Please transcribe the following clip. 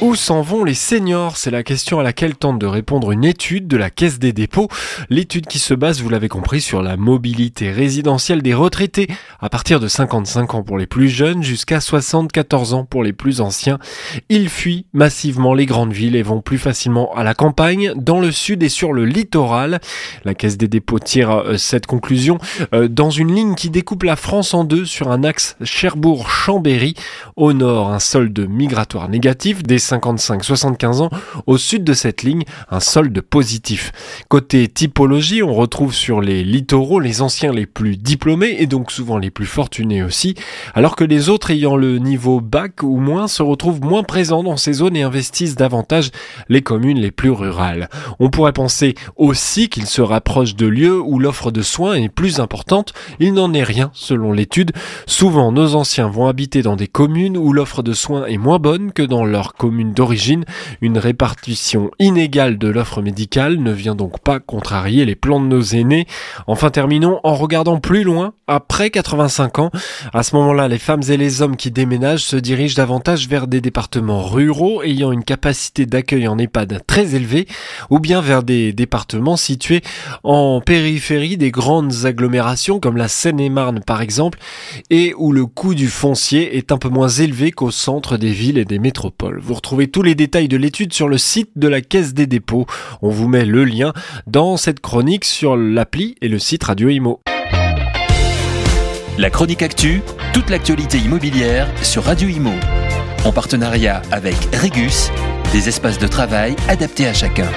Où s'en vont les seniors? C'est la question à laquelle tente de répondre une étude de la Caisse des dépôts. L'étude qui se base, vous l'avez compris, sur la mobilité résidentielle des retraités à partir de 55 ans pour les plus jeunes jusqu'à 74 ans pour les plus anciens. Ils fuient massivement les grandes villes et vont plus facilement à la campagne, dans le sud et sur le littoral. La Caisse des dépôts tire euh, cette conclusion euh, dans une ligne qui découpe la France en deux sur un axe Cherbourg-Chambéry. Au nord, un solde migratoire négatif 55-75 ans, au sud de cette ligne, un solde positif. Côté typologie, on retrouve sur les littoraux les anciens les plus diplômés et donc souvent les plus fortunés aussi, alors que les autres ayant le niveau bac ou moins se retrouvent moins présents dans ces zones et investissent davantage les communes les plus rurales. On pourrait penser aussi qu'ils se rapprochent de lieux où l'offre de soins est plus importante, il n'en est rien selon l'étude. Souvent nos anciens vont habiter dans des communes où l'offre de soins est moins bonne que dans leur commune d'origine. Une répartition inégale de l'offre médicale ne vient donc pas contrarier les plans de nos aînés. Enfin terminons en regardant plus loin, après 85 ans. À ce moment-là, les femmes et les hommes qui déménagent se dirigent davantage vers des départements ruraux ayant une capacité d'accueil en EHPAD très élevée ou bien vers des départements situés en périphérie des grandes agglomérations comme la Seine-et-Marne par exemple et où le coût du foncier est un peu moins élevé qu'au centre des villes et des métropoles. Vous retrouvez tous les détails de l'étude sur le site de la Caisse des dépôts. On vous met le lien dans cette chronique sur l'appli et le site Radio Imo. La chronique actu, toute l'actualité immobilière sur Radio Imo. En partenariat avec Regus, des espaces de travail adaptés à chacun.